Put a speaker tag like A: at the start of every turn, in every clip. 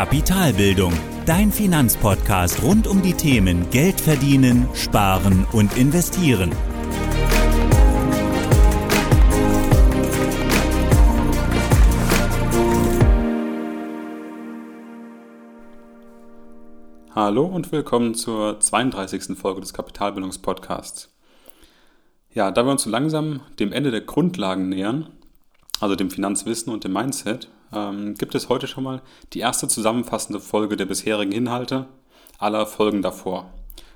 A: Kapitalbildung, dein Finanzpodcast rund um die Themen Geld verdienen, sparen und investieren.
B: Hallo und willkommen zur 32. Folge des Kapitalbildungspodcasts. Ja, da wir uns so langsam dem Ende der Grundlagen nähern, also dem Finanzwissen und dem Mindset, ähm, gibt es heute schon mal die erste zusammenfassende Folge der bisherigen Inhalte aller Folgen davor.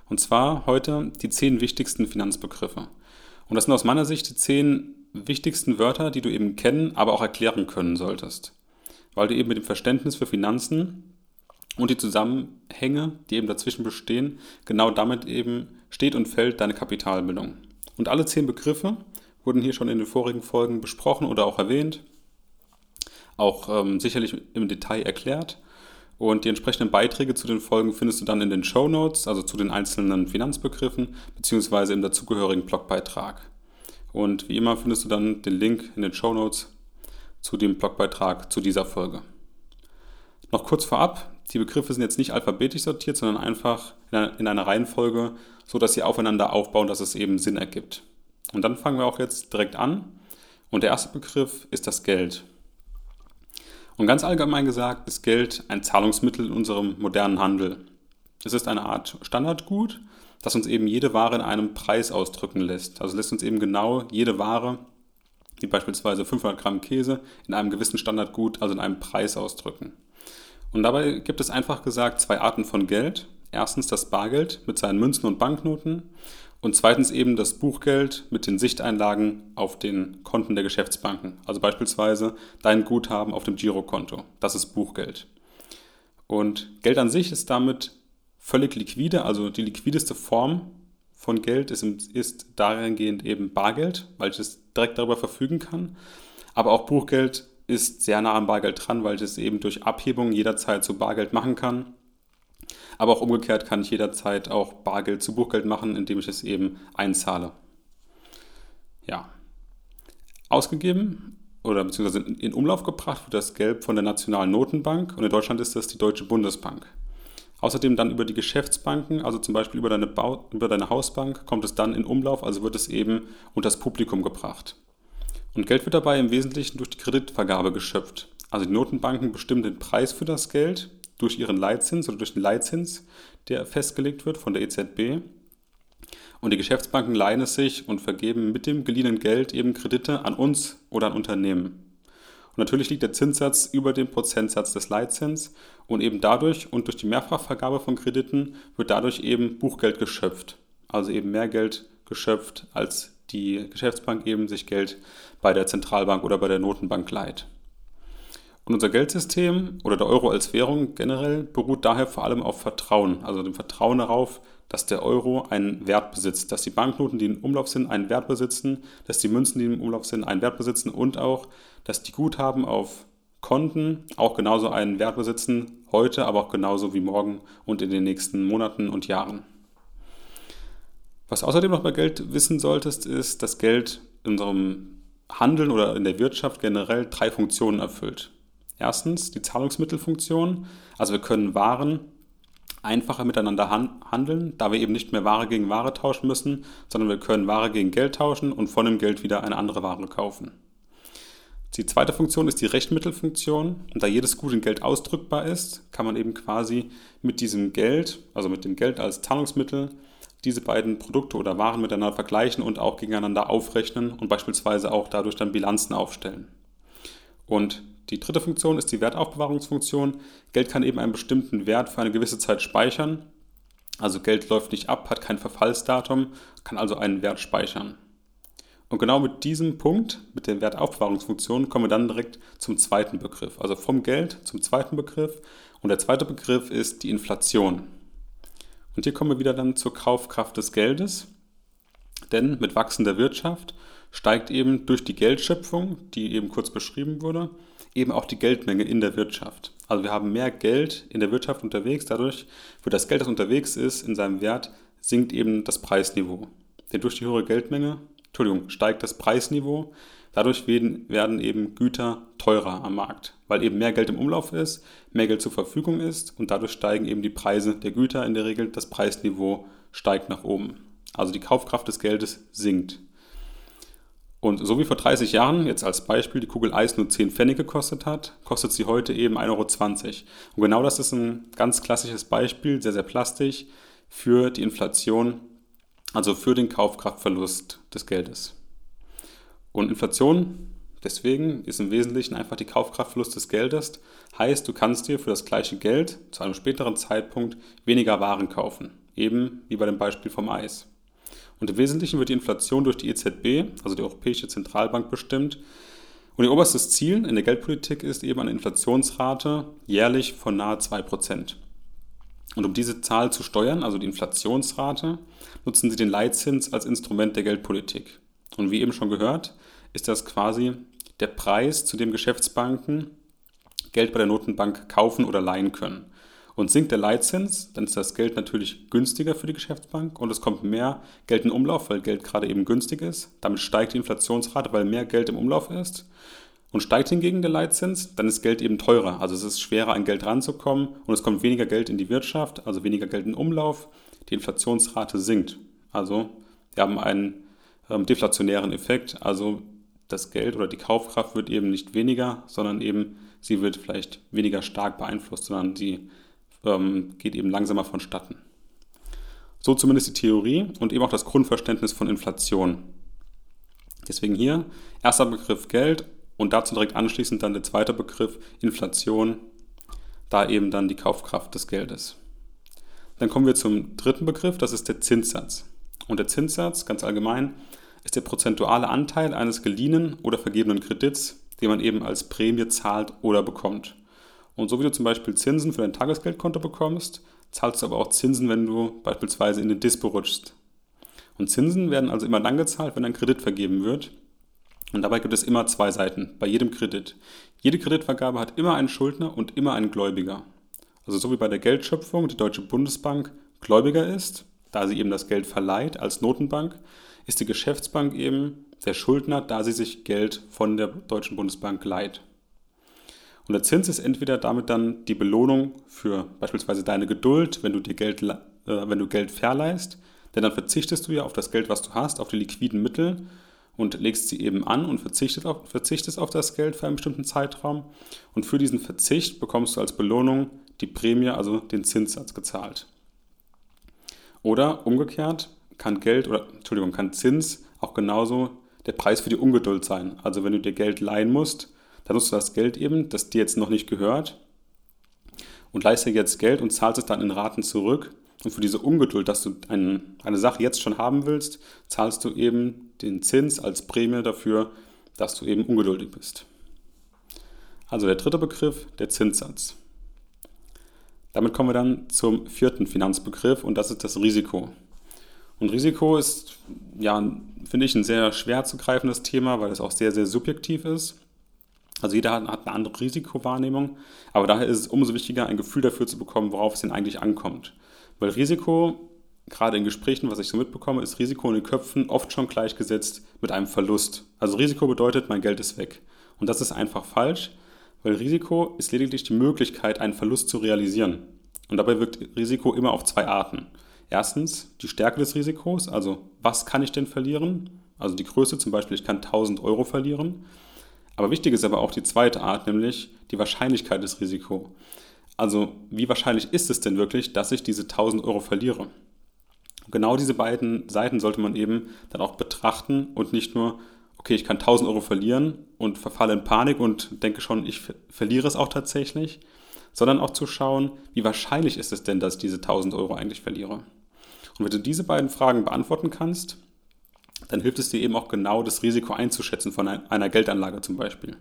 B: Und zwar heute die zehn wichtigsten Finanzbegriffe. Und das sind aus meiner Sicht die zehn wichtigsten Wörter, die du eben kennen, aber auch erklären können solltest. Weil du eben mit dem Verständnis für Finanzen und die Zusammenhänge, die eben dazwischen bestehen, genau damit eben steht und fällt deine Kapitalbildung. Und alle zehn Begriffe wurden hier schon in den vorigen Folgen besprochen oder auch erwähnt, auch ähm, sicherlich im Detail erklärt. Und die entsprechenden Beiträge zu den Folgen findest du dann in den Show Notes, also zu den einzelnen Finanzbegriffen, beziehungsweise im dazugehörigen Blogbeitrag. Und wie immer findest du dann den Link in den Show Notes zu dem Blogbeitrag zu dieser Folge. Noch kurz vorab, die Begriffe sind jetzt nicht alphabetisch sortiert, sondern einfach in einer Reihenfolge, so dass sie aufeinander aufbauen, dass es eben Sinn ergibt. Und dann fangen wir auch jetzt direkt an. Und der erste Begriff ist das Geld. Und ganz allgemein gesagt ist Geld ein Zahlungsmittel in unserem modernen Handel. Es ist eine Art Standardgut, das uns eben jede Ware in einem Preis ausdrücken lässt. Also lässt uns eben genau jede Ware, wie beispielsweise 500 Gramm Käse, in einem gewissen Standardgut, also in einem Preis ausdrücken. Und dabei gibt es einfach gesagt zwei Arten von Geld. Erstens das Bargeld mit seinen Münzen und Banknoten und zweitens eben das Buchgeld mit den Sichteinlagen auf den Konten der Geschäftsbanken. Also beispielsweise dein Guthaben auf dem Girokonto. Das ist Buchgeld. Und Geld an sich ist damit völlig liquide, also die liquideste Form von Geld ist, ist dahingehend eben Bargeld, weil ich es direkt darüber verfügen kann. Aber auch Buchgeld ist sehr nah am Bargeld dran, weil ich es eben durch Abhebung jederzeit zu Bargeld machen kann aber auch umgekehrt kann ich jederzeit auch Bargeld zu Buchgeld machen, indem ich es eben einzahle. Ja. Ausgegeben oder beziehungsweise in Umlauf gebracht wird das Geld von der Nationalen Notenbank und in Deutschland ist das die Deutsche Bundesbank. Außerdem dann über die Geschäftsbanken, also zum Beispiel über deine, Bau, über deine Hausbank, kommt es dann in Umlauf, also wird es eben unter das Publikum gebracht. Und Geld wird dabei im Wesentlichen durch die Kreditvergabe geschöpft. Also die Notenbanken bestimmen den Preis für das Geld durch ihren Leitzins oder durch den Leitzins, der festgelegt wird von der EZB. Und die Geschäftsbanken leihen es sich und vergeben mit dem geliehenen Geld eben Kredite an uns oder an Unternehmen. Und natürlich liegt der Zinssatz über dem Prozentsatz des Leitzins und eben dadurch und durch die Mehrfachvergabe von Krediten wird dadurch eben Buchgeld geschöpft. Also eben mehr Geld geschöpft, als die Geschäftsbank eben sich Geld bei der Zentralbank oder bei der Notenbank leiht. Und unser Geldsystem oder der Euro als Währung generell beruht daher vor allem auf Vertrauen, also dem Vertrauen darauf, dass der Euro einen Wert besitzt, dass die Banknoten, die im Umlauf sind, einen Wert besitzen, dass die Münzen, die im Umlauf sind, einen Wert besitzen und auch, dass die Guthaben auf Konten auch genauso einen Wert besitzen, heute, aber auch genauso wie morgen und in den nächsten Monaten und Jahren. Was außerdem noch bei Geld wissen solltest, ist, dass Geld in unserem Handeln oder in der Wirtschaft generell drei Funktionen erfüllt. Erstens die Zahlungsmittelfunktion. Also wir können Waren einfacher miteinander handeln, da wir eben nicht mehr Ware gegen Ware tauschen müssen, sondern wir können Ware gegen Geld tauschen und von dem Geld wieder eine andere Ware kaufen. Die zweite Funktion ist die Rechtmittelfunktion. Und da jedes Gut in Geld ausdrückbar ist, kann man eben quasi mit diesem Geld, also mit dem Geld als Zahlungsmittel, diese beiden Produkte oder Waren miteinander vergleichen und auch gegeneinander aufrechnen und beispielsweise auch dadurch dann Bilanzen aufstellen. Und die dritte Funktion ist die Wertaufbewahrungsfunktion. Geld kann eben einen bestimmten Wert für eine gewisse Zeit speichern. Also Geld läuft nicht ab, hat kein Verfallsdatum, kann also einen Wert speichern. Und genau mit diesem Punkt, mit der Wertaufbewahrungsfunktion, kommen wir dann direkt zum zweiten Begriff. Also vom Geld zum zweiten Begriff. Und der zweite Begriff ist die Inflation. Und hier kommen wir wieder dann zur Kaufkraft des Geldes. Denn mit wachsender Wirtschaft steigt eben durch die Geldschöpfung, die eben kurz beschrieben wurde, eben auch die Geldmenge in der Wirtschaft. Also wir haben mehr Geld in der Wirtschaft unterwegs, dadurch für das Geld, das unterwegs ist, in seinem Wert, sinkt eben das Preisniveau. Denn durch die höhere Geldmenge Entschuldigung, steigt das Preisniveau. Dadurch werden, werden eben Güter teurer am Markt, weil eben mehr Geld im Umlauf ist, mehr Geld zur Verfügung ist und dadurch steigen eben die Preise der Güter in der Regel, das Preisniveau steigt nach oben. Also die Kaufkraft des Geldes sinkt. Und so wie vor 30 Jahren, jetzt als Beispiel, die Kugel Eis nur 10 Pfennig gekostet hat, kostet sie heute eben 1,20 Euro. Und genau das ist ein ganz klassisches Beispiel, sehr, sehr plastisch, für die Inflation, also für den Kaufkraftverlust des Geldes. Und Inflation, deswegen, ist im Wesentlichen einfach die Kaufkraftverlust des Geldes. Heißt, du kannst dir für das gleiche Geld zu einem späteren Zeitpunkt weniger Waren kaufen. Eben wie bei dem Beispiel vom Eis. Und im Wesentlichen wird die Inflation durch die EZB, also die Europäische Zentralbank, bestimmt. Und ihr oberstes Ziel in der Geldpolitik ist eben eine Inflationsrate jährlich von nahe 2%. Und um diese Zahl zu steuern, also die Inflationsrate, nutzen sie den Leitzins als Instrument der Geldpolitik. Und wie eben schon gehört, ist das quasi der Preis, zu dem Geschäftsbanken Geld bei der Notenbank kaufen oder leihen können. Und sinkt der Leitzins, dann ist das Geld natürlich günstiger für die Geschäftsbank und es kommt mehr Geld in Umlauf, weil Geld gerade eben günstig ist. Damit steigt die Inflationsrate, weil mehr Geld im Umlauf ist. Und steigt hingegen der Leitzins, dann ist Geld eben teurer. Also es ist schwerer, an Geld ranzukommen und es kommt weniger Geld in die Wirtschaft, also weniger Geld in Umlauf. Die Inflationsrate sinkt. Also wir haben einen ähm, deflationären Effekt. Also das Geld oder die Kaufkraft wird eben nicht weniger, sondern eben sie wird vielleicht weniger stark beeinflusst, sondern sie ähm, geht eben langsamer vonstatten. So zumindest die Theorie und eben auch das Grundverständnis von Inflation. Deswegen hier erster Begriff Geld und dazu direkt anschließend dann der zweite Begriff Inflation, da eben dann die Kaufkraft des Geldes. Dann kommen wir zum dritten Begriff, das ist der Zinssatz. Und der Zinssatz, ganz allgemein, ist der prozentuale Anteil eines geliehenen oder vergebenen Kredits, den man eben als Prämie zahlt oder bekommt. Und so wie du zum Beispiel Zinsen für dein Tagesgeldkonto bekommst, zahlst du aber auch Zinsen, wenn du beispielsweise in den Dispo rutschst. Und Zinsen werden also immer dann gezahlt, wenn ein Kredit vergeben wird. Und dabei gibt es immer zwei Seiten bei jedem Kredit. Jede Kreditvergabe hat immer einen Schuldner und immer einen Gläubiger. Also so wie bei der Geldschöpfung die Deutsche Bundesbank Gläubiger ist, da sie eben das Geld verleiht als Notenbank, ist die Geschäftsbank eben der Schuldner, da sie sich Geld von der Deutschen Bundesbank leiht. Und der Zins ist entweder damit dann die Belohnung für beispielsweise deine Geduld, wenn du dir Geld, äh, wenn du Geld verleihst, denn dann verzichtest du ja auf das Geld, was du hast, auf die liquiden Mittel und legst sie eben an und verzichtest auf, verzichtest auf das Geld für einen bestimmten Zeitraum. Und für diesen Verzicht bekommst du als Belohnung die Prämie, also den Zinssatz gezahlt. Oder umgekehrt kann Geld oder Entschuldigung, kann Zins auch genauso der Preis für die Ungeduld sein. Also wenn du dir Geld leihen musst, dann nutzt du das Geld eben, das dir jetzt noch nicht gehört und leiste jetzt Geld und zahlst es dann in Raten zurück. Und für diese Ungeduld, dass du ein, eine Sache jetzt schon haben willst, zahlst du eben den Zins als Prämie dafür, dass du eben ungeduldig bist. Also der dritte Begriff, der Zinssatz. Damit kommen wir dann zum vierten Finanzbegriff und das ist das Risiko. Und Risiko ist, ja, finde ich, ein sehr schwer zu greifendes Thema, weil es auch sehr, sehr subjektiv ist. Also jeder hat, eine andere Risikowahrnehmung, aber daher ist es umso wichtiger, ein Gefühl dafür zu bekommen, worauf es denn eigentlich ankommt. Weil Risiko, gerade in Gesprächen, was ich so mitbekomme, ist Risiko in den Köpfen oft schon gleichgesetzt mit einem Verlust. Also Risiko bedeutet, mein Geld ist weg. Und das ist einfach falsch, weil Risiko ist lediglich die Möglichkeit, einen Verlust zu realisieren. Und dabei wirkt Risiko immer auf zwei Arten. Erstens die Stärke des Risikos, also was kann ich denn verlieren? Also die Größe, zum Beispiel ich kann 1000 Euro verlieren. Aber wichtig ist aber auch die zweite Art, nämlich die Wahrscheinlichkeit des Risikos. Also wie wahrscheinlich ist es denn wirklich, dass ich diese 1000 Euro verliere? Genau diese beiden Seiten sollte man eben dann auch betrachten und nicht nur, okay, ich kann 1000 Euro verlieren und verfalle in Panik und denke schon, ich verliere es auch tatsächlich, sondern auch zu schauen, wie wahrscheinlich ist es denn, dass ich diese 1000 Euro eigentlich verliere. Und wenn du diese beiden Fragen beantworten kannst, dann hilft es dir eben auch genau das Risiko einzuschätzen von einer Geldanlage zum Beispiel.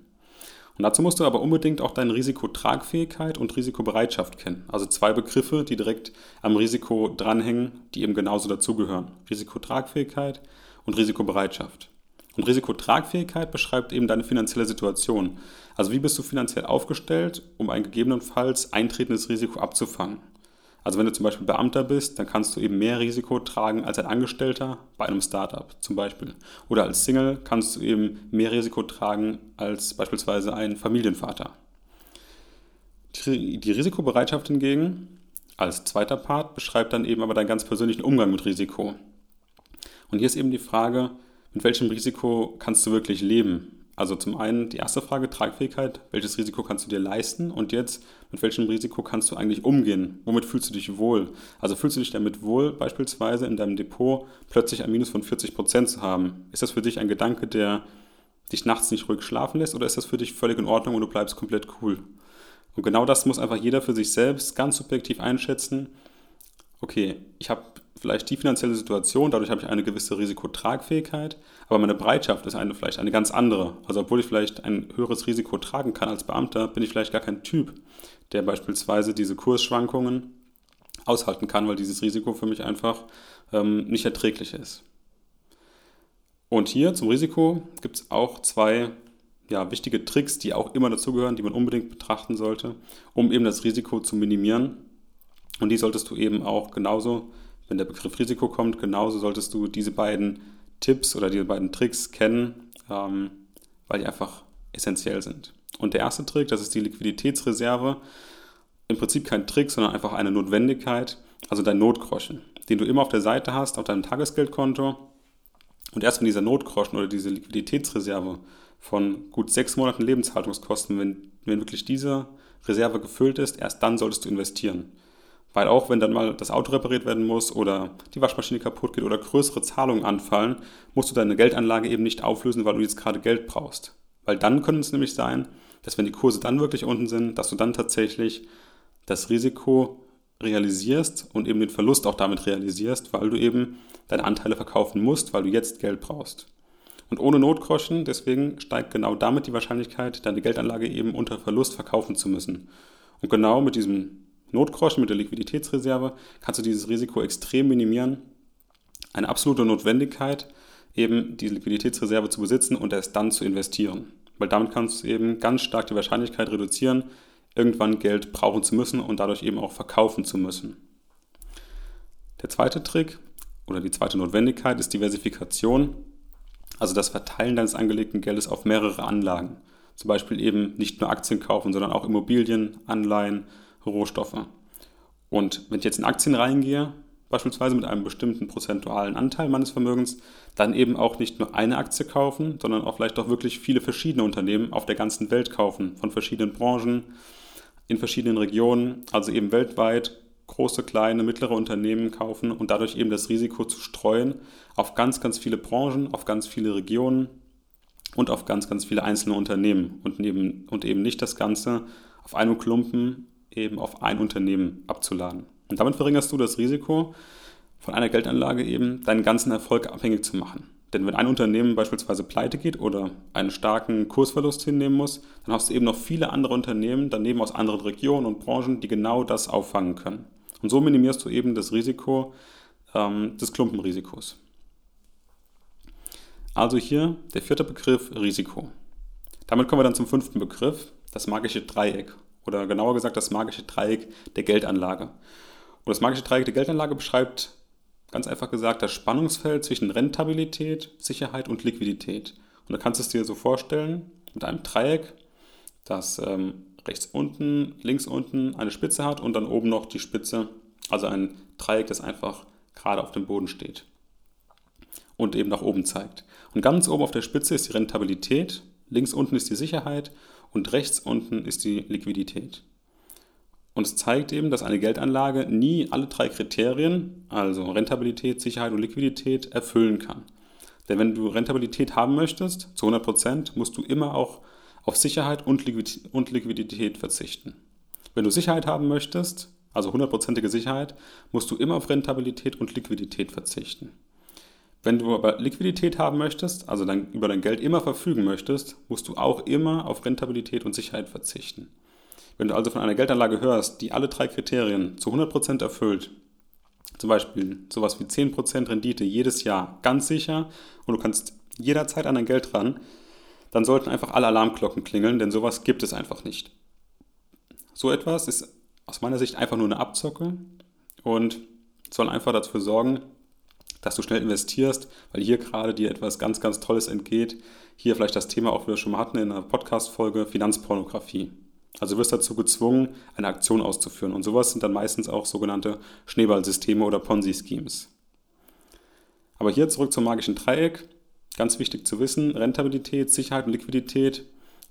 B: Und dazu musst du aber unbedingt auch deine Risikotragfähigkeit und Risikobereitschaft kennen. Also zwei Begriffe, die direkt am Risiko dranhängen, die eben genauso dazugehören. Risikotragfähigkeit und Risikobereitschaft. Und Risikotragfähigkeit beschreibt eben deine finanzielle Situation. Also wie bist du finanziell aufgestellt, um ein gegebenenfalls eintretendes Risiko abzufangen. Also wenn du zum Beispiel Beamter bist, dann kannst du eben mehr Risiko tragen als ein Angestellter bei einem Startup zum Beispiel. Oder als Single kannst du eben mehr Risiko tragen als beispielsweise ein Familienvater. Die Risikobereitschaft hingegen als zweiter Part beschreibt dann eben aber deinen ganz persönlichen Umgang mit Risiko. Und hier ist eben die Frage, mit welchem Risiko kannst du wirklich leben? Also zum einen die erste Frage, Tragfähigkeit, welches Risiko kannst du dir leisten und jetzt, mit welchem Risiko kannst du eigentlich umgehen? Womit fühlst du dich wohl? Also fühlst du dich damit wohl, beispielsweise in deinem Depot plötzlich ein Minus von 40 Prozent zu haben? Ist das für dich ein Gedanke, der dich nachts nicht ruhig schlafen lässt oder ist das für dich völlig in Ordnung und du bleibst komplett cool? Und genau das muss einfach jeder für sich selbst ganz subjektiv einschätzen. Okay, ich habe vielleicht die finanzielle Situation, dadurch habe ich eine gewisse Risikotragfähigkeit, aber meine Bereitschaft ist eine, vielleicht eine ganz andere. Also obwohl ich vielleicht ein höheres Risiko tragen kann als Beamter, bin ich vielleicht gar kein Typ, der beispielsweise diese Kursschwankungen aushalten kann, weil dieses Risiko für mich einfach ähm, nicht erträglich ist. Und hier zum Risiko gibt es auch zwei ja, wichtige Tricks, die auch immer dazugehören, die man unbedingt betrachten sollte, um eben das Risiko zu minimieren. Und die solltest du eben auch genauso wenn der Begriff Risiko kommt, genauso solltest du diese beiden Tipps oder diese beiden Tricks kennen, ähm, weil die einfach essentiell sind. Und der erste Trick, das ist die Liquiditätsreserve. Im Prinzip kein Trick, sondern einfach eine Notwendigkeit, also dein Notgroschen, den du immer auf der Seite hast, auf deinem Tagesgeldkonto. Und erst wenn dieser Notgroschen oder diese Liquiditätsreserve von gut sechs Monaten Lebenshaltungskosten, wenn, wenn wirklich diese Reserve gefüllt ist, erst dann solltest du investieren. Weil auch wenn dann mal das Auto repariert werden muss oder die Waschmaschine kaputt geht oder größere Zahlungen anfallen, musst du deine Geldanlage eben nicht auflösen, weil du jetzt gerade Geld brauchst. Weil dann könnte es nämlich sein, dass wenn die Kurse dann wirklich unten sind, dass du dann tatsächlich das Risiko realisierst und eben den Verlust auch damit realisierst, weil du eben deine Anteile verkaufen musst, weil du jetzt Geld brauchst. Und ohne Notgroschen, deswegen steigt genau damit die Wahrscheinlichkeit, deine Geldanlage eben unter Verlust verkaufen zu müssen. Und genau mit diesem Notgroschen, mit der Liquiditätsreserve, kannst du dieses Risiko extrem minimieren. Eine absolute Notwendigkeit, eben die Liquiditätsreserve zu besitzen und erst dann zu investieren. Weil damit kannst du eben ganz stark die Wahrscheinlichkeit reduzieren, irgendwann Geld brauchen zu müssen und dadurch eben auch verkaufen zu müssen. Der zweite Trick oder die zweite Notwendigkeit ist Diversifikation, also das Verteilen deines angelegten Geldes auf mehrere Anlagen. Zum Beispiel eben nicht nur Aktien kaufen, sondern auch Immobilien, Anleihen, Rohstoffe. Und wenn ich jetzt in Aktien reingehe, beispielsweise mit einem bestimmten prozentualen Anteil meines Vermögens, dann eben auch nicht nur eine Aktie kaufen, sondern auch vielleicht auch wirklich viele verschiedene Unternehmen auf der ganzen Welt kaufen, von verschiedenen Branchen, in verschiedenen Regionen, also eben weltweit große, kleine, mittlere Unternehmen kaufen und dadurch eben das Risiko zu streuen auf ganz, ganz viele Branchen, auf ganz viele Regionen und auf ganz, ganz viele einzelne Unternehmen und eben, und eben nicht das Ganze auf einem Klumpen eben auf ein Unternehmen abzuladen. Und damit verringerst du das Risiko, von einer Geldanlage eben deinen ganzen Erfolg abhängig zu machen. Denn wenn ein Unternehmen beispielsweise pleite geht oder einen starken Kursverlust hinnehmen muss, dann hast du eben noch viele andere Unternehmen daneben aus anderen Regionen und Branchen, die genau das auffangen können. Und so minimierst du eben das Risiko ähm, des Klumpenrisikos. Also hier der vierte Begriff Risiko. Damit kommen wir dann zum fünften Begriff, das magische Dreieck oder genauer gesagt das magische Dreieck der Geldanlage. Und das magische Dreieck der Geldanlage beschreibt ganz einfach gesagt das Spannungsfeld zwischen Rentabilität, Sicherheit und Liquidität. Und da kannst du es dir so vorstellen mit einem Dreieck, das ähm, rechts unten, links unten eine Spitze hat und dann oben noch die Spitze, also ein Dreieck, das einfach gerade auf dem Boden steht und eben nach oben zeigt. Und ganz oben auf der Spitze ist die Rentabilität, links unten ist die Sicherheit und rechts unten ist die Liquidität. Und es zeigt eben, dass eine Geldanlage nie alle drei Kriterien, also Rentabilität, Sicherheit und Liquidität, erfüllen kann. Denn wenn du Rentabilität haben möchtest, zu 100%, Prozent, musst du immer auch auf Sicherheit und Liquidität verzichten. Wenn du Sicherheit haben möchtest, also hundertprozentige Sicherheit, musst du immer auf Rentabilität und Liquidität verzichten. Wenn du aber Liquidität haben möchtest, also dein, über dein Geld immer verfügen möchtest, musst du auch immer auf Rentabilität und Sicherheit verzichten. Wenn du also von einer Geldanlage hörst, die alle drei Kriterien zu 100% erfüllt, zum Beispiel sowas wie 10% Rendite jedes Jahr ganz sicher und du kannst jederzeit an dein Geld ran, dann sollten einfach alle Alarmglocken klingeln, denn sowas gibt es einfach nicht. So etwas ist aus meiner Sicht einfach nur eine Abzocke und sollen einfach dafür sorgen, dass du schnell investierst, weil hier gerade dir etwas ganz, ganz Tolles entgeht. Hier vielleicht das Thema, auch wir schon mal hatten in einer Podcast-Folge, Finanzpornografie. Also du wirst dazu gezwungen, eine Aktion auszuführen. Und sowas sind dann meistens auch sogenannte Schneeballsysteme oder Ponzi-Schemes. Aber hier zurück zum magischen Dreieck. Ganz wichtig zu wissen, Rentabilität, Sicherheit und Liquidität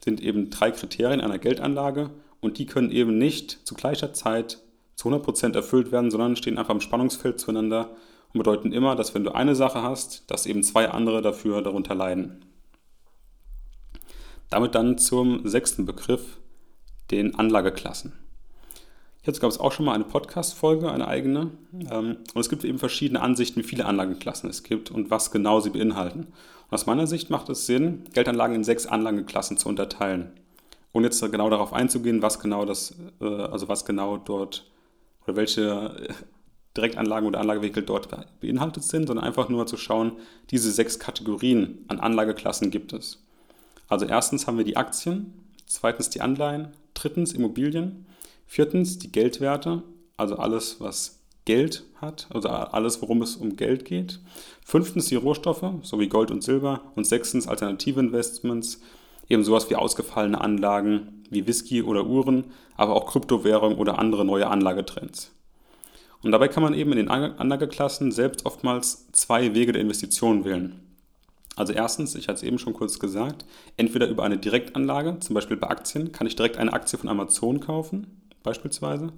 B: sind eben drei Kriterien einer Geldanlage und die können eben nicht zu gleicher Zeit zu 100% erfüllt werden, sondern stehen einfach im Spannungsfeld zueinander und bedeuten immer, dass wenn du eine Sache hast, dass eben zwei andere dafür darunter leiden. Damit dann zum sechsten Begriff, den Anlageklassen. Jetzt gab es auch schon mal eine Podcast-Folge, eine eigene. Ähm, und es gibt eben verschiedene Ansichten, wie viele Anlageklassen es gibt und was genau sie beinhalten. Und aus meiner Sicht macht es Sinn, Geldanlagen in sechs Anlageklassen zu unterteilen. Und jetzt genau darauf einzugehen, was genau das, äh, also was genau dort oder welche Direktanlagen oder Anlagevehikel dort beinhaltet sind, sondern einfach nur zu schauen, diese sechs Kategorien an Anlageklassen gibt es. Also erstens haben wir die Aktien, zweitens die Anleihen, drittens Immobilien, viertens die Geldwerte, also alles, was Geld hat, also alles, worum es um Geld geht. Fünftens die Rohstoffe, sowie Gold und Silber. Und sechstens alternative Investments, eben sowas wie ausgefallene Anlagen wie Whisky oder Uhren, aber auch Kryptowährung oder andere neue Anlagetrends. Und dabei kann man eben in den Anlageklassen selbst oftmals zwei Wege der Investition wählen. Also erstens, ich hatte es eben schon kurz gesagt, entweder über eine Direktanlage, zum Beispiel bei Aktien, kann ich direkt eine Aktie von Amazon kaufen, beispielsweise.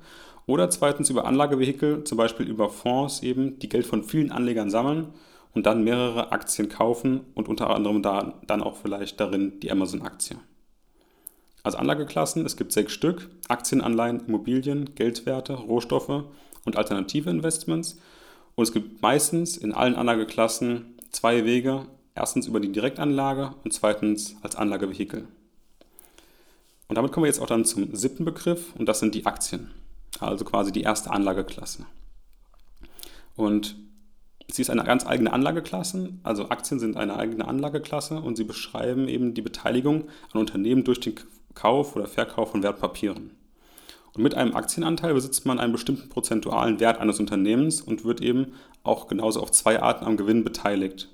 B: Oder zweitens über Anlagevehikel, zum Beispiel über Fonds eben, die Geld von vielen Anlegern sammeln und dann mehrere Aktien kaufen und unter anderem da, dann auch vielleicht darin die Amazon-Aktie. Also Anlageklassen, es gibt sechs Stück, Aktien, Anleihen, Immobilien, Geldwerte, Rohstoffe und alternative Investments. Und es gibt meistens in allen Anlageklassen zwei Wege. Erstens über die Direktanlage und zweitens als Anlagevehikel. Und damit kommen wir jetzt auch dann zum siebten Begriff und das sind die Aktien. Also quasi die erste Anlageklasse. Und sie ist eine ganz eigene Anlageklasse. Also Aktien sind eine eigene Anlageklasse und sie beschreiben eben die Beteiligung an Unternehmen durch den Kauf oder Verkauf von Wertpapieren. Und mit einem Aktienanteil besitzt man einen bestimmten prozentualen Wert eines Unternehmens und wird eben auch genauso auf zwei Arten am Gewinn beteiligt.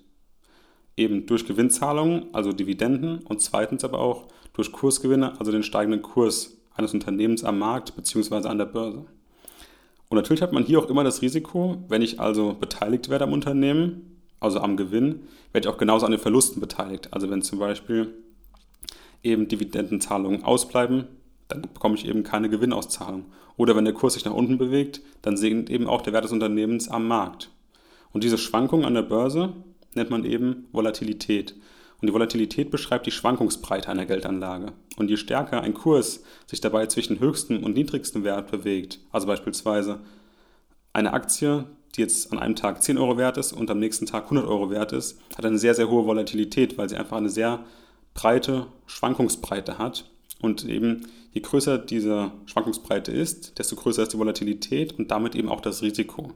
B: Eben durch Gewinnzahlungen, also Dividenden, und zweitens aber auch durch Kursgewinne, also den steigenden Kurs eines Unternehmens am Markt bzw. an der Börse. Und natürlich hat man hier auch immer das Risiko, wenn ich also beteiligt werde am Unternehmen, also am Gewinn, werde ich auch genauso an den Verlusten beteiligt. Also wenn zum Beispiel eben Dividendenzahlungen ausbleiben, dann bekomme ich eben keine Gewinnauszahlung. Oder wenn der Kurs sich nach unten bewegt, dann sinkt eben auch der Wert des Unternehmens am Markt. Und diese Schwankung an der Börse nennt man eben Volatilität. Und die Volatilität beschreibt die Schwankungsbreite einer Geldanlage. Und je stärker ein Kurs sich dabei zwischen höchstem und niedrigstem Wert bewegt, also beispielsweise eine Aktie, die jetzt an einem Tag 10 Euro wert ist und am nächsten Tag 100 Euro wert ist, hat eine sehr, sehr hohe Volatilität, weil sie einfach eine sehr breite Schwankungsbreite hat und eben je größer diese Schwankungsbreite ist, desto größer ist die Volatilität und damit eben auch das Risiko.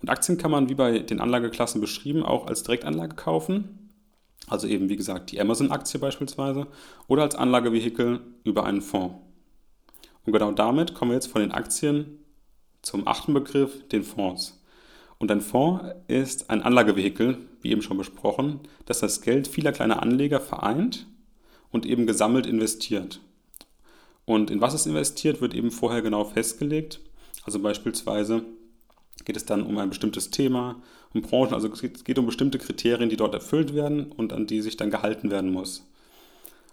B: Und Aktien kann man, wie bei den Anlageklassen beschrieben, auch als Direktanlage kaufen. Also eben, wie gesagt, die Amazon-Aktie beispielsweise oder als Anlagevehikel über einen Fonds. Und genau damit kommen wir jetzt von den Aktien zum achten Begriff, den Fonds. Und ein Fonds ist ein Anlagevehikel, wie eben schon besprochen, das das Geld vieler kleiner Anleger vereint und eben gesammelt investiert. Und in was es investiert, wird eben vorher genau festgelegt. Also beispielsweise geht es dann um ein bestimmtes Thema, um Branchen, also es geht um bestimmte Kriterien, die dort erfüllt werden und an die sich dann gehalten werden muss.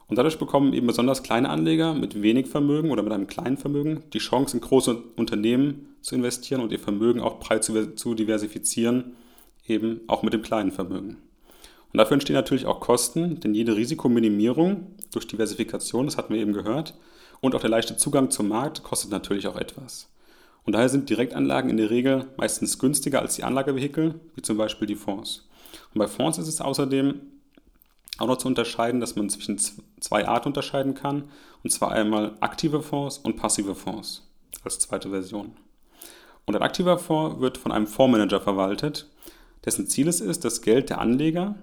B: Und dadurch bekommen eben besonders kleine Anleger mit wenig Vermögen oder mit einem kleinen Vermögen die Chance, in große Unternehmen zu investieren und ihr Vermögen auch breit zu diversifizieren, eben auch mit dem kleinen Vermögen. Und dafür entstehen natürlich auch Kosten, denn jede Risikominimierung durch Diversifikation, das hatten wir eben gehört, und auch der leichte Zugang zum Markt kostet natürlich auch etwas. Und daher sind Direktanlagen in der Regel meistens günstiger als die Anlagevehikel, wie zum Beispiel die Fonds. Und bei Fonds ist es außerdem auch noch zu unterscheiden, dass man zwischen zwei Arten unterscheiden kann, und zwar einmal aktive Fonds und passive Fonds als zweite Version. Und ein aktiver Fonds wird von einem Fondsmanager verwaltet, dessen Ziel es ist, das Geld der Anleger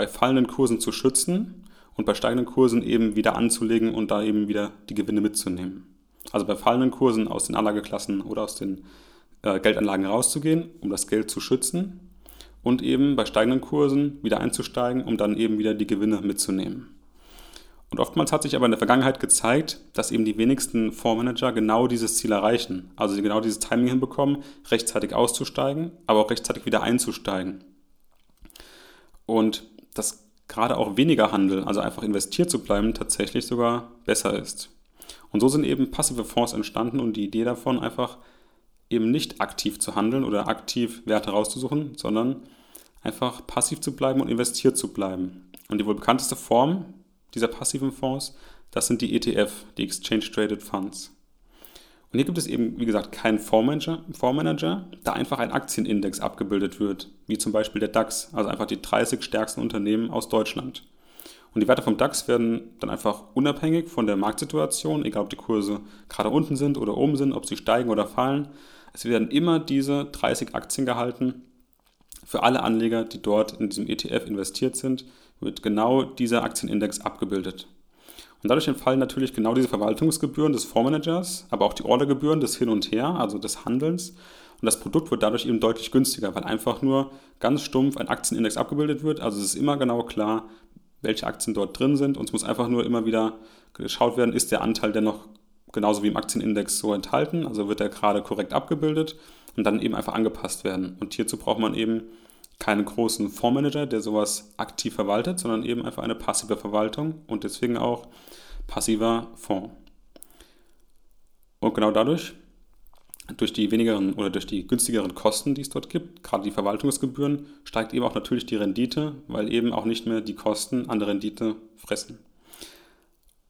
B: bei fallenden Kursen zu schützen und bei steigenden Kursen eben wieder anzulegen und da eben wieder die Gewinne mitzunehmen. Also bei fallenden Kursen aus den Anlageklassen oder aus den äh, Geldanlagen rauszugehen, um das Geld zu schützen und eben bei steigenden Kursen wieder einzusteigen, um dann eben wieder die Gewinne mitzunehmen. Und oftmals hat sich aber in der Vergangenheit gezeigt, dass eben die wenigsten Fondsmanager genau dieses Ziel erreichen. Also genau dieses Timing hinbekommen, rechtzeitig auszusteigen, aber auch rechtzeitig wieder einzusteigen. Und dass gerade auch weniger Handel, also einfach investiert zu bleiben, tatsächlich sogar besser ist. Und so sind eben passive Fonds entstanden und die Idee davon einfach eben nicht aktiv zu handeln oder aktiv Werte rauszusuchen, sondern einfach passiv zu bleiben und investiert zu bleiben. Und die wohl bekannteste Form dieser passiven Fonds, das sind die ETF, die Exchange Traded Funds. Und hier gibt es eben, wie gesagt, keinen Fondsmanager, Fondsmanager, da einfach ein Aktienindex abgebildet wird, wie zum Beispiel der DAX, also einfach die 30 stärksten Unternehmen aus Deutschland. Und die Werte vom DAX werden dann einfach unabhängig von der Marktsituation, egal ob die Kurse gerade unten sind oder oben sind, ob sie steigen oder fallen, es werden immer diese 30 Aktien gehalten. Für alle Anleger, die dort in diesem ETF investiert sind, wird genau dieser Aktienindex abgebildet. Und dadurch entfallen natürlich genau diese Verwaltungsgebühren des Fondsmanagers, aber auch die Ordergebühren des Hin und Her, also des Handelns. Und das Produkt wird dadurch eben deutlich günstiger, weil einfach nur ganz stumpf ein Aktienindex abgebildet wird. Also es ist immer genau klar, welche Aktien dort drin sind. Und es muss einfach nur immer wieder geschaut werden, ist der Anteil dennoch genauso wie im Aktienindex so enthalten, also wird er gerade korrekt abgebildet und dann eben einfach angepasst werden. Und hierzu braucht man eben keinen großen Fondsmanager, der sowas aktiv verwaltet, sondern eben einfach eine passive Verwaltung und deswegen auch passiver Fonds. Und genau dadurch, durch die wenigeren oder durch die günstigeren Kosten, die es dort gibt, gerade die Verwaltungsgebühren, steigt eben auch natürlich die Rendite, weil eben auch nicht mehr die Kosten an der Rendite fressen.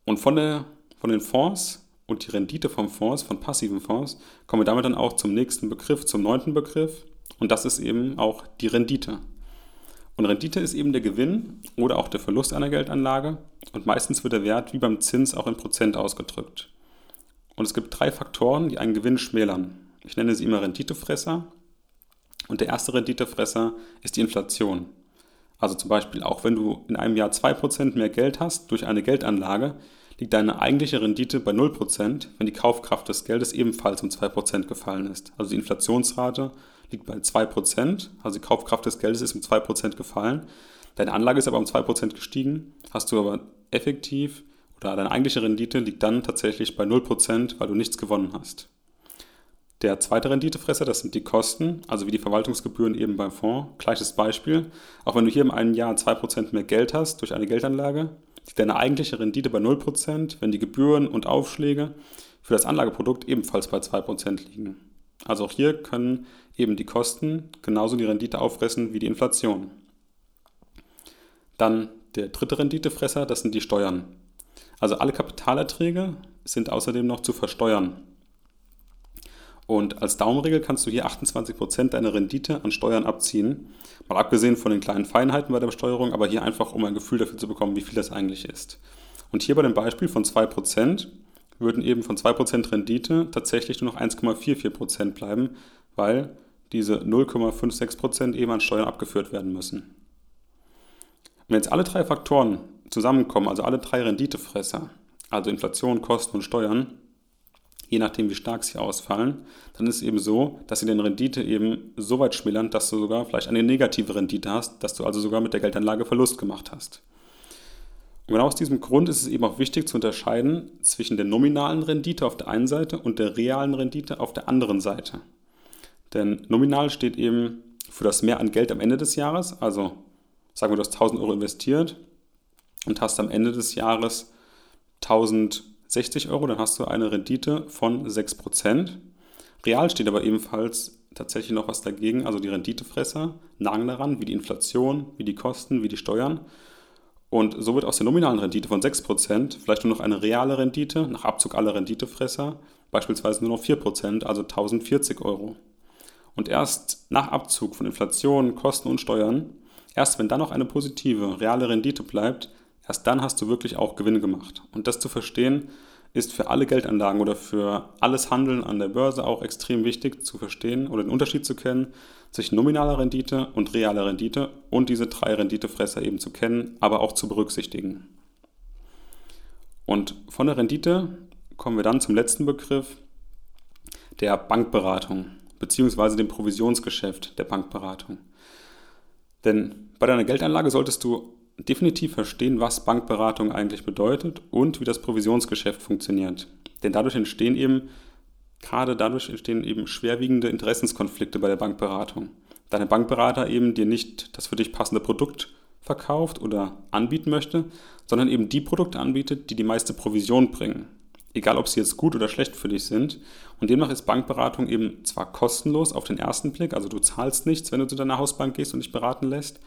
B: Und von, der, von den Fonds und die Rendite vom Fonds, von passiven Fonds, kommen wir damit dann auch zum nächsten Begriff, zum neunten Begriff. Und das ist eben auch die Rendite. Und Rendite ist eben der Gewinn oder auch der Verlust einer Geldanlage. Und meistens wird der Wert wie beim Zins auch in Prozent ausgedrückt. Und es gibt drei Faktoren, die einen Gewinn schmälern. Ich nenne sie immer Renditefresser. Und der erste Renditefresser ist die Inflation. Also zum Beispiel, auch wenn du in einem Jahr 2% mehr Geld hast durch eine Geldanlage, liegt deine eigentliche Rendite bei 0%, wenn die Kaufkraft des Geldes ebenfalls um 2% gefallen ist. Also die Inflationsrate liegt bei 2%, also die Kaufkraft des Geldes ist um 2% gefallen. Deine Anlage ist aber um 2% gestiegen, hast du aber effektiv oder deine eigentliche Rendite liegt dann tatsächlich bei 0%, weil du nichts gewonnen hast. Der zweite Renditefresser, das sind die Kosten, also wie die Verwaltungsgebühren eben beim Fonds. Gleiches Beispiel. Auch wenn du hier im einen Jahr 2% mehr Geld hast durch eine Geldanlage, liegt deine eigentliche Rendite bei 0%, wenn die Gebühren und Aufschläge für das Anlageprodukt ebenfalls bei 2% liegen. Also auch hier können eben die Kosten genauso die Rendite auffressen wie die Inflation. Dann der dritte Renditefresser, das sind die Steuern. Also alle Kapitalerträge sind außerdem noch zu versteuern. Und als Daumenregel kannst du hier 28% deiner Rendite an Steuern abziehen. Mal abgesehen von den kleinen Feinheiten bei der Besteuerung, aber hier einfach, um ein Gefühl dafür zu bekommen, wie viel das eigentlich ist. Und hier bei dem Beispiel von 2% würden eben von 2% Rendite tatsächlich nur noch 1,44% bleiben, weil diese 0,56% eben an Steuern abgeführt werden müssen. Wenn jetzt alle drei Faktoren zusammenkommen, also alle drei Renditefresser, also Inflation, Kosten und Steuern, je nachdem wie stark sie ausfallen, dann ist es eben so, dass sie den Rendite eben so weit schmälern, dass du sogar vielleicht eine negative Rendite hast, dass du also sogar mit der Geldanlage Verlust gemacht hast. Und genau aus diesem Grund ist es eben auch wichtig zu unterscheiden zwischen der nominalen Rendite auf der einen Seite und der realen Rendite auf der anderen Seite. Denn nominal steht eben für das Mehr an Geld am Ende des Jahres, also sagen wir, du hast 1000 Euro investiert und hast am Ende des Jahres 1000 60 Euro, dann hast du eine Rendite von 6%. Real steht aber ebenfalls tatsächlich noch was dagegen, also die Renditefresser nagen daran, wie die Inflation, wie die Kosten, wie die Steuern. Und so wird aus der nominalen Rendite von 6% vielleicht nur noch eine reale Rendite nach Abzug aller Renditefresser, beispielsweise nur noch 4%, also 1040 Euro. Und erst nach Abzug von Inflation, Kosten und Steuern, erst wenn dann noch eine positive reale Rendite bleibt, Erst dann hast du wirklich auch Gewinn gemacht. Und das zu verstehen, ist für alle Geldanlagen oder für alles Handeln an der Börse auch extrem wichtig zu verstehen oder den Unterschied zu kennen zwischen nominaler Rendite und realer Rendite und diese drei Renditefresser eben zu kennen, aber auch zu berücksichtigen. Und von der Rendite kommen wir dann zum letzten Begriff, der Bankberatung bzw. dem Provisionsgeschäft der Bankberatung. Denn bei deiner Geldanlage solltest du definitiv verstehen, was Bankberatung eigentlich bedeutet und wie das Provisionsgeschäft funktioniert. Denn dadurch entstehen eben, gerade dadurch entstehen eben schwerwiegende Interessenskonflikte bei der Bankberatung. Da der Bankberater eben dir nicht das für dich passende Produkt verkauft oder anbieten möchte, sondern eben die Produkte anbietet, die die meiste Provision bringen. Egal, ob sie jetzt gut oder schlecht für dich sind. Und demnach ist Bankberatung eben zwar kostenlos auf den ersten Blick, also du zahlst nichts, wenn du zu deiner Hausbank gehst und dich beraten lässt,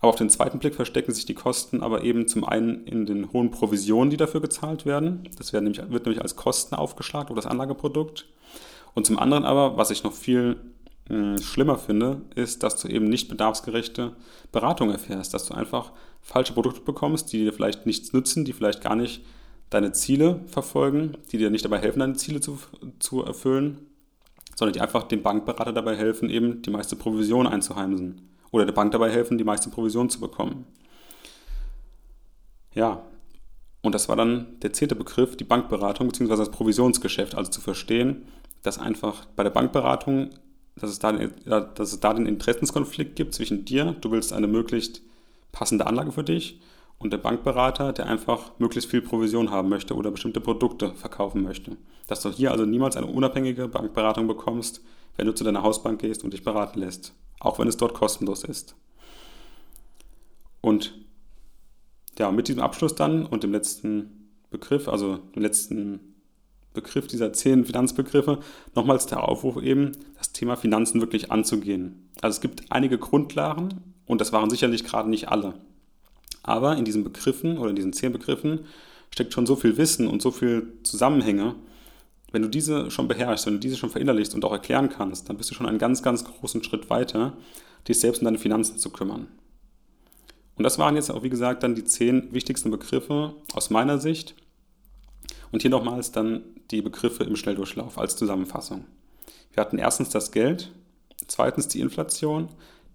B: aber auf den zweiten Blick verstecken sich die Kosten aber eben zum einen in den hohen Provisionen, die dafür gezahlt werden. Das wird nämlich, wird nämlich als Kosten aufgeschlagen oder das Anlageprodukt. Und zum anderen aber, was ich noch viel mh, schlimmer finde, ist, dass du eben nicht bedarfsgerechte Beratung erfährst, dass du einfach falsche Produkte bekommst, die dir vielleicht nichts nützen, die vielleicht gar nicht deine Ziele verfolgen, die dir nicht dabei helfen, deine Ziele zu, zu erfüllen, sondern die einfach dem Bankberater dabei helfen, eben die meiste Provision einzuheimsen oder der Bank dabei helfen, die meiste Provision zu bekommen. Ja, und das war dann der zehnte Begriff, die Bankberatung bzw. das Provisionsgeschäft. Also zu verstehen, dass einfach bei der Bankberatung, dass es da, dass es da den Interessenskonflikt gibt zwischen dir, du willst eine möglichst passende Anlage für dich, und der Bankberater, der einfach möglichst viel Provision haben möchte oder bestimmte Produkte verkaufen möchte. Dass du hier also niemals eine unabhängige Bankberatung bekommst, wenn du zu deiner Hausbank gehst und dich beraten lässt auch wenn es dort kostenlos ist. Und ja, mit diesem Abschluss dann und dem letzten Begriff, also dem letzten Begriff dieser zehn Finanzbegriffe, nochmals der Aufruf eben, das Thema Finanzen wirklich anzugehen. Also es gibt einige Grundlagen und das waren sicherlich gerade nicht alle. Aber in diesen Begriffen oder in diesen zehn Begriffen steckt schon so viel Wissen und so viel Zusammenhänge, wenn du diese schon beherrschst, wenn du diese schon verinnerlichst und auch erklären kannst, dann bist du schon einen ganz, ganz großen Schritt weiter, dich selbst um deine Finanzen zu kümmern. Und das waren jetzt auch, wie gesagt, dann die zehn wichtigsten Begriffe aus meiner Sicht. Und hier nochmals dann die Begriffe im Schnelldurchlauf als Zusammenfassung. Wir hatten erstens das Geld, zweitens die Inflation,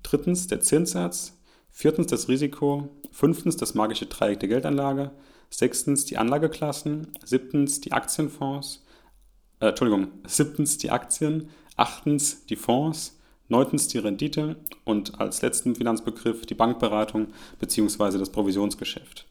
B: drittens der Zinssatz, viertens das Risiko, fünftens das magische Dreieck der Geldanlage, sechstens die Anlageklassen, siebtens die Aktienfonds, äh, Entschuldigung, siebtens die Aktien, achtens die Fonds, neuntens die Rendite und als letzten Finanzbegriff die Bankberatung bzw. das Provisionsgeschäft.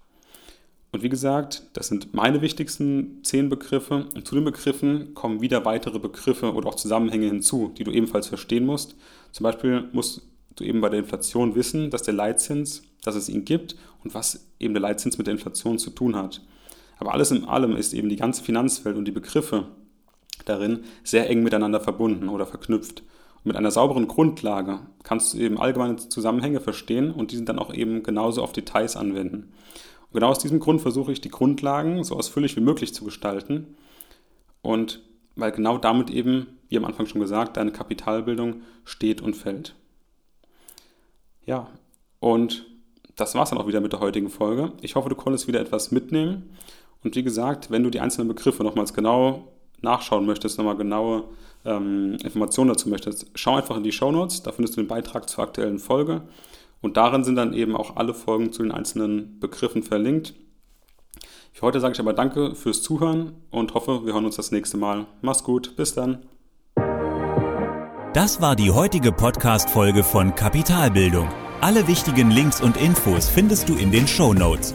B: Und wie gesagt, das sind meine wichtigsten zehn Begriffe. Und zu den Begriffen kommen wieder weitere Begriffe oder auch Zusammenhänge hinzu, die du ebenfalls verstehen musst. Zum Beispiel musst du eben bei der Inflation wissen, dass der Leitzins, dass es ihn gibt und was eben der Leitzins mit der Inflation zu tun hat. Aber alles in allem ist eben die ganze Finanzwelt und die Begriffe, darin sehr eng miteinander verbunden oder verknüpft. Und mit einer sauberen Grundlage kannst du eben allgemeine Zusammenhänge verstehen und diesen dann auch eben genauso auf Details anwenden. Und genau aus diesem Grund versuche ich die Grundlagen so ausführlich wie möglich zu gestalten und weil genau damit eben, wie am Anfang schon gesagt, deine Kapitalbildung steht und fällt. Ja, und das war es dann auch wieder mit der heutigen Folge. Ich hoffe, du konntest wieder etwas mitnehmen. Und wie gesagt, wenn du die einzelnen Begriffe nochmals genau nachschauen möchtest, nochmal genaue ähm, Informationen dazu möchtest, schau einfach in die Show Notes. da findest du den Beitrag zur aktuellen Folge und darin sind dann eben auch alle Folgen zu den einzelnen Begriffen verlinkt. Für heute sage ich aber danke fürs Zuhören und hoffe, wir hören uns das nächste Mal. Mach's gut, bis dann.
A: Das war die heutige Podcast-Folge von Kapitalbildung. Alle wichtigen Links und Infos findest du in den Show Notes.